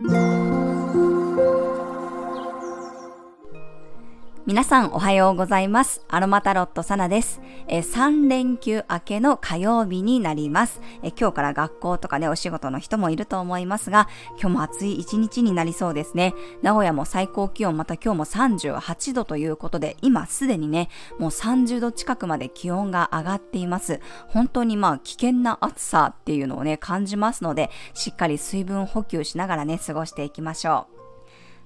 Oh. 皆さんおはようございます。アロマタロットサナです。え3連休明けの火曜日になりますえ。今日から学校とかね、お仕事の人もいると思いますが、今日も暑い一日になりそうですね。名古屋も最高気温また今日も38度ということで、今すでにね、もう30度近くまで気温が上がっています。本当にまあ危険な暑さっていうのをね、感じますので、しっかり水分補給しながらね、過ごしていきましょう。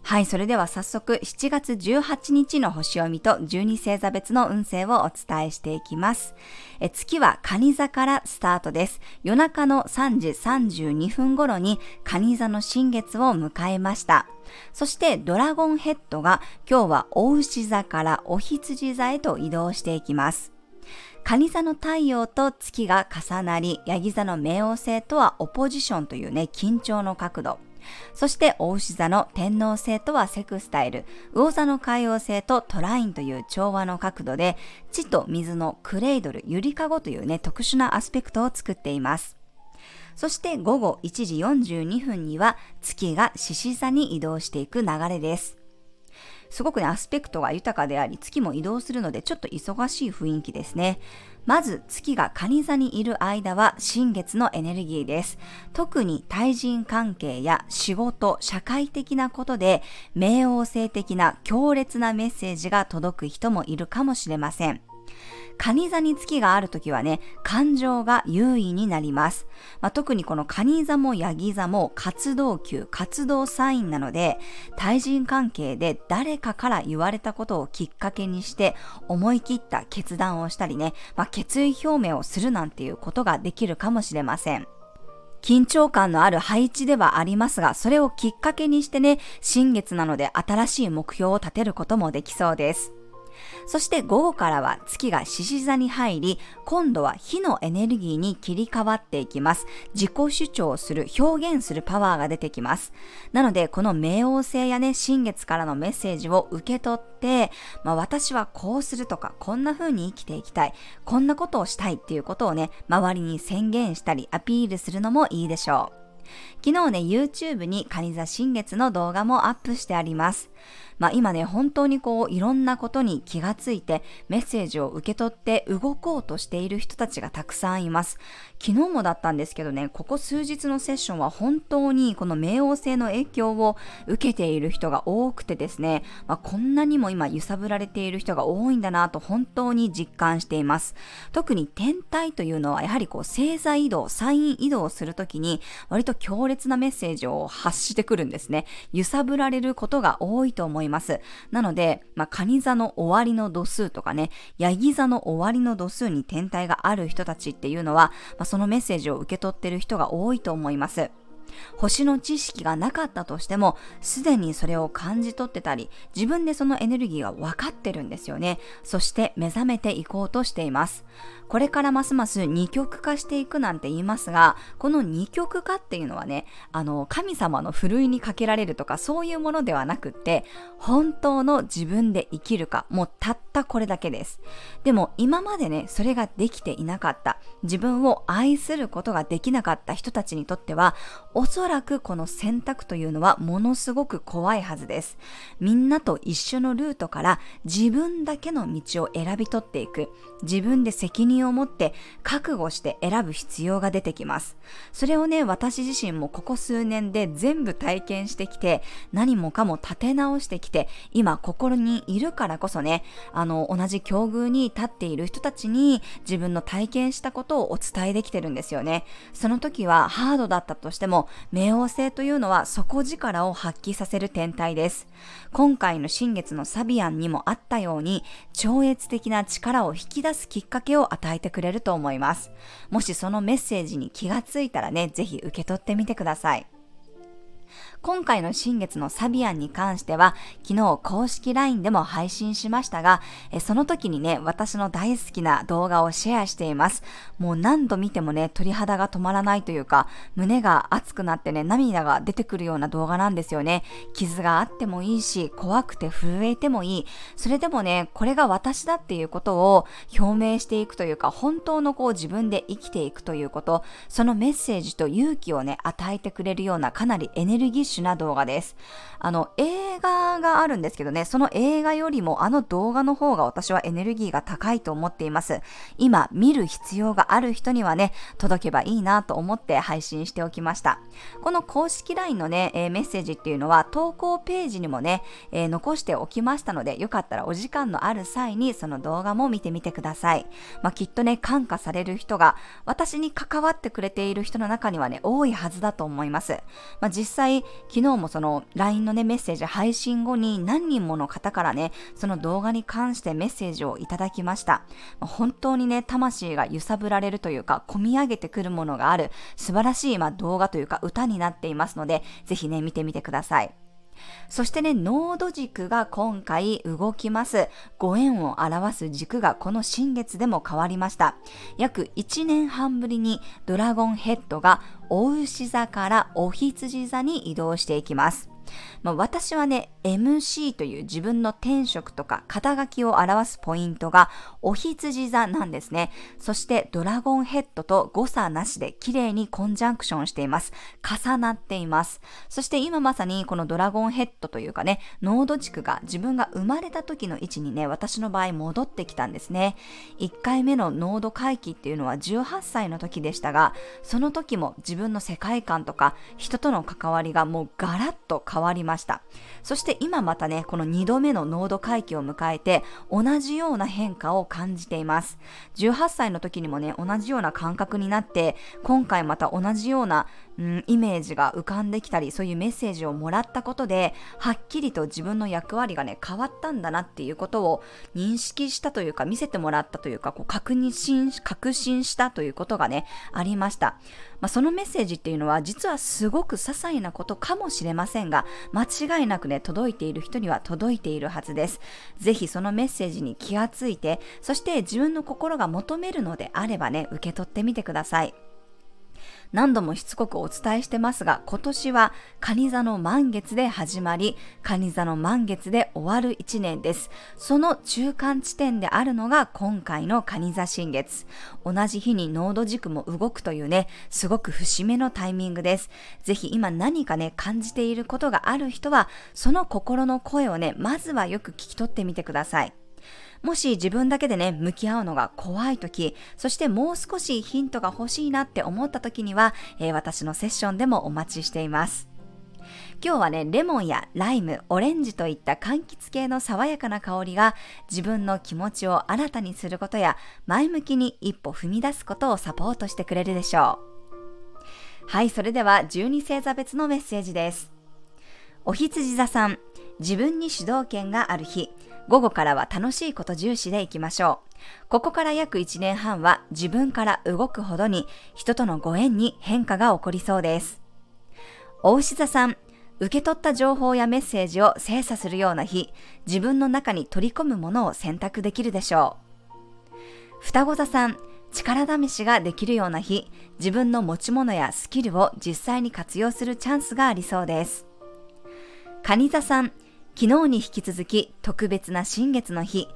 はい、それでは早速7月18日の星読みと12星座別の運勢をお伝えしていきます。え月は蟹座からスタートです。夜中の3時32分頃に蟹座の新月を迎えました。そしてドラゴンヘッドが今日は大牛座からお羊座へと移動していきます。蟹座の太陽と月が重なり、ヤギ座の冥王星とはオポジションというね、緊張の角度。そして、大牛座の天皇星とはセクスタイル、魚座の海王星とトラインという調和の角度で、地と水のクレイドル、ゆりかごというね、特殊なアスペクトを作っています。そして午後1時42分には月が獅子座に移動していく流れです。すごくね、アスペクトが豊かであり、月も移動するので、ちょっと忙しい雰囲気ですね。まず、月が蟹座にいる間は、新月のエネルギーです。特に対人関係や仕事、社会的なことで、冥王星的な強烈なメッセージが届く人もいるかもしれません。蟹座に月があるときはね、感情が優位になります。まあ、特にこの蟹座もヤギ座も活動級、活動サインなので、対人関係で誰かから言われたことをきっかけにして思い切った決断をしたりね、まあ、決意表明をするなんていうことができるかもしれません。緊張感のある配置ではありますが、それをきっかけにしてね、新月なので新しい目標を立てることもできそうです。そして午後からは月が獅子座に入り、今度は火のエネルギーに切り替わっていきます。自己主張する、表現するパワーが出てきます。なので、この冥王星やね、新月からのメッセージを受け取って、まあ、私はこうするとか、こんな風に生きていきたい、こんなことをしたいっていうことをね、周りに宣言したり、アピールするのもいいでしょう。昨日ね、YouTube にカニ座新月の動画もアップしてあります。まあ今ね、本当にこういろんなことに気がついてメッセージを受け取って動こうとしている人たちがたくさんいます。昨日もだったんですけどね、ここ数日のセッションは本当にこの冥王星の影響を受けている人が多くてですね、まあ、こんなにも今揺さぶられている人が多いんだなと本当に実感しています。特に天体というのはやはりこう星座移動、サイン移動するときに割と強烈なメッセージを発してくるんですね。揺さぶられることが多と思います。なので、まあ、カニ座の終わりの度数とかね、ヤギ座の終わりの度数に天体がある人たちっていうのは、まあ、そのメッセージを受け取ってる人が多いと思います。星の知識がなかったとしても、すでにそれを感じ取ってたり、自分でそのエネルギーが分かってるんですよね。そして目覚めていこうとしています。これからますます二極化していくなんて言いますが、この二極化っていうのはね、あの、神様のふるいにかけられるとかそういうものではなくって、本当の自分で生きるか、もうたったこれだけです。でも今までね、それができていなかった、自分を愛することができなかった人たちにとっては、おそらくこの選択というのはものすごく怖いはずです。みんなと一緒のルートから自分だけの道を選び取っていく。自分で責任を持って覚悟して選ぶ必要が出てきます。それをね、私自身もここ数年で全部体験してきて、何もかも立て直してきて、今心にいるからこそね、あの、同じ境遇に立っている人たちに自分の体験したことをお伝えできてるんですよね。その時はハードだったとしても、冥王星というのは底力を発揮させる天体です。今回の新月のサビアンにもあったように、超越的な力を引き出すきっかけを与えてくれると思います。もしそのメッセージに気がついたらね、ぜひ受け取ってみてください。今回の新月のサビアンに関しては、昨日公式 LINE でも配信しましたが、その時にね、私の大好きな動画をシェアしています。もう何度見てもね、鳥肌が止まらないというか、胸が熱くなってね、涙が出てくるような動画なんですよね。傷があってもいいし、怖くて震えてもいい。それでもね、これが私だっていうことを表明していくというか、本当のこう自分で生きていくということ、そのメッセージと勇気をね、与えてくれるようなかなりエネルギッッシュな動画です。あの、映画があるんですけどね、その映画よりもあの動画の方が私はエネルギーが高いと思っています。今、見る必要がある人にはね、届けばいいなと思って配信しておきました。この公式 LINE のね、えー、メッセージっていうのは投稿ページにもね、えー、残しておきましたので、よかったらお時間のある際にその動画も見てみてください。まあ、きっとね、感化される人が、私に関わってくれている人の中にはね、多いはずだと思います。まあ、実際、昨日もその LINE のね、メッセージ配信後に何人もの方からね、その動画に関してメッセージをいただきました。本当にね、魂が揺さぶられるというか、込み上げてくるものがある、素晴らしい、ま、動画というか歌になっていますので、ぜひね、見てみてください。そしてね、ノード軸が今回動きます。ご縁を表す軸がこの新月でも変わりました。約1年半ぶりにドラゴンヘッドがお牛座からお羊座に移動していきます。まあ、私はね、MC という自分の天職とか肩書きを表すポイントがお羊座なんですね。そしてドラゴンヘッドと誤差なしで綺麗にコンジャンクションしています。重なっています。そして今まさにこのドラゴンヘッドというかね、ノード地区が自分が生まれた時の位置にね、私の場合戻ってきたんですね。1回目のノード回帰っていうのは18歳の時でしたが、その時も自分の世界観とか人との関わりがもうガラッと変わわりました。そして今またね、この2度目の濃度回帰を迎えて、同じような変化を感じています。18歳の時にもね、同じような感覚になって、今回また同じような、うん、イメージが浮かんできたり、そういうメッセージをもらったことで、はっきりと自分の役割がね、変わったんだなっていうことを認識したというか、見せてもらったというか、こう確認、確信したということがね、ありました。まあ、そのメッセージっていうのは実はすごく些細なことかもしれませんが、間違いなくね、届いている人には届いているはずです。ぜひそのメッセージに気がついて、そして自分の心が求めるのであればね、受け取ってみてください。何度もしつこくお伝えしてますが、今年は蟹座の満月で始まり、蟹座の満月で終わる1年です。その中間地点であるのが今回の蟹座新月。同じ日に濃度軸も動くというね、すごく節目のタイミングです。ぜひ今何かね、感じていることがある人は、その心の声をね、まずはよく聞き取ってみてください。もし自分だけでね、向き合うのが怖い時、そしてもう少しヒントが欲しいなって思った時には、えー、私のセッションでもお待ちしています。今日はね、レモンやライム、オレンジといった柑橘系の爽やかな香りが自分の気持ちを新たにすることや前向きに一歩踏み出すことをサポートしてくれるでしょう。はい、それでは12星座別のメッセージです。お羊座さん、自分に主導権がある日、午後からは楽しいこと重視でいきましょう。ここから約1年半は自分から動くほどに人とのご縁に変化が起こりそうです。大牛座さん、受け取った情報やメッセージを精査するような日、自分の中に取り込むものを選択できるでしょう。双子座さん、力試しができるような日、自分の持ち物やスキルを実際に活用するチャンスがありそうです。蟹座さん、昨日に引き続き特別な新月の日、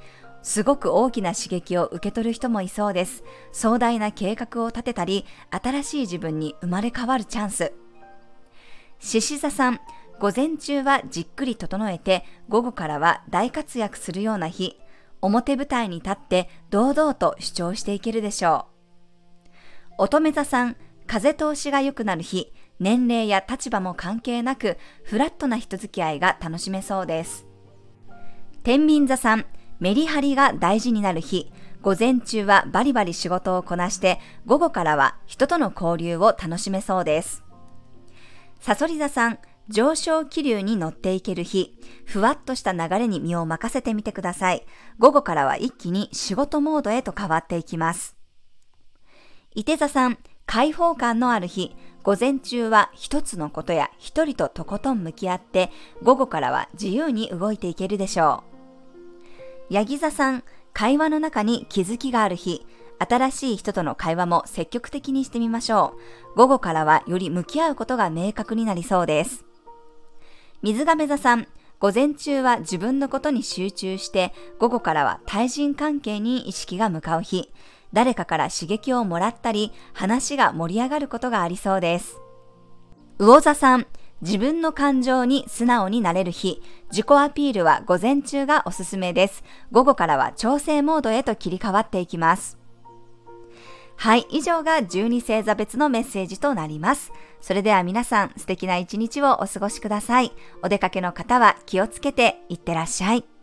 すごく大きな刺激を受け取る人もいそうです。壮大な計画を立てたり、新しい自分に生まれ変わるチャンス。獅子座さん、午前中はじっくり整えて、午後からは大活躍するような日、表舞台に立って堂々と主張していけるでしょう。乙女座さん、風通しが良くなる日、年齢や立場も関係なく、フラットな人付き合いが楽しめそうです。天秤座さん、メリハリが大事になる日、午前中はバリバリ仕事をこなして、午後からは人との交流を楽しめそうです。サソリ座さん、上昇気流に乗っていける日、ふわっとした流れに身を任せてみてください。午後からは一気に仕事モードへと変わっていきます。伊手座さん、開放感のある日、午前中は一つのことや一人ととことん向き合って、午後からは自由に動いていけるでしょう。ヤギ座さん、会話の中に気づきがある日、新しい人との会話も積極的にしてみましょう。午後からはより向き合うことが明確になりそうです。水亀座さん、午前中は自分のことに集中して、午後からは対人関係に意識が向かう日。誰かから刺激をもらったり、話が盛り上がることがありそうです。魚座さん、自分の感情に素直になれる日、自己アピールは午前中がおすすめです。午後からは調整モードへと切り替わっていきます。はい、以上が12星座別のメッセージとなります。それでは皆さん素敵な一日をお過ごしください。お出かけの方は気をつけていってらっしゃい。